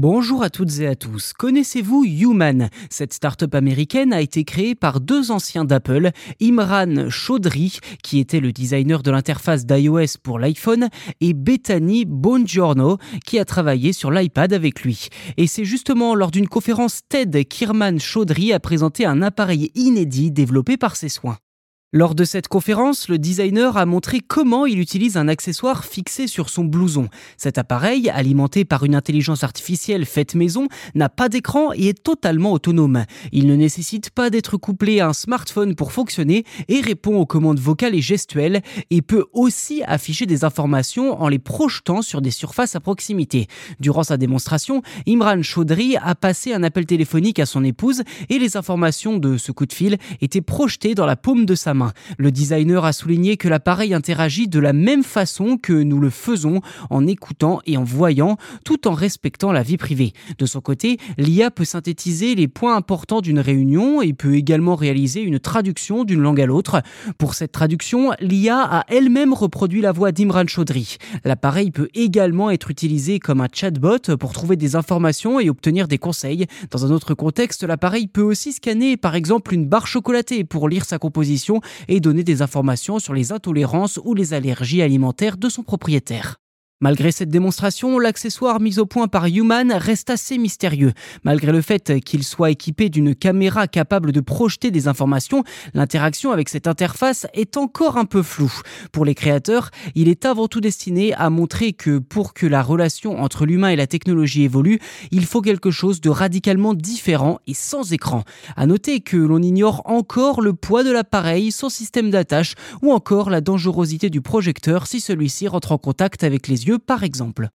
Bonjour à toutes et à tous. Connaissez-vous Human? Cette start-up américaine a été créée par deux anciens d'Apple, Imran Chaudhry, qui était le designer de l'interface d'iOS pour l'iPhone, et Bethany Bongiorno, qui a travaillé sur l'iPad avec lui. Et c'est justement lors d'une conférence TED qu'Irman Chaudhry a présenté un appareil inédit développé par ses soins. Lors de cette conférence, le designer a montré comment il utilise un accessoire fixé sur son blouson. Cet appareil, alimenté par une intelligence artificielle faite maison, n'a pas d'écran et est totalement autonome. Il ne nécessite pas d'être couplé à un smartphone pour fonctionner et répond aux commandes vocales et gestuelles et peut aussi afficher des informations en les projetant sur des surfaces à proximité. Durant sa démonstration, Imran Chaudhry a passé un appel téléphonique à son épouse et les informations de ce coup de fil étaient projetées dans la paume de sa main. Le designer a souligné que l'appareil interagit de la même façon que nous le faisons en écoutant et en voyant, tout en respectant la vie privée. De son côté, l'IA peut synthétiser les points importants d'une réunion et peut également réaliser une traduction d'une langue à l'autre. Pour cette traduction, l'IA a elle-même reproduit la voix d'Imran Chaudhry. L'appareil peut également être utilisé comme un chatbot pour trouver des informations et obtenir des conseils. Dans un autre contexte, l'appareil peut aussi scanner par exemple une barre chocolatée pour lire sa composition et donner des informations sur les intolérances ou les allergies alimentaires de son propriétaire. Malgré cette démonstration, l'accessoire mis au point par Human reste assez mystérieux. Malgré le fait qu'il soit équipé d'une caméra capable de projeter des informations, l'interaction avec cette interface est encore un peu floue. Pour les créateurs, il est avant tout destiné à montrer que pour que la relation entre l'humain et la technologie évolue, il faut quelque chose de radicalement différent et sans écran. À noter que l'on ignore encore le poids de l'appareil, son système d'attache ou encore la dangerosité du projecteur si celui-ci rentre en contact avec les par exemple.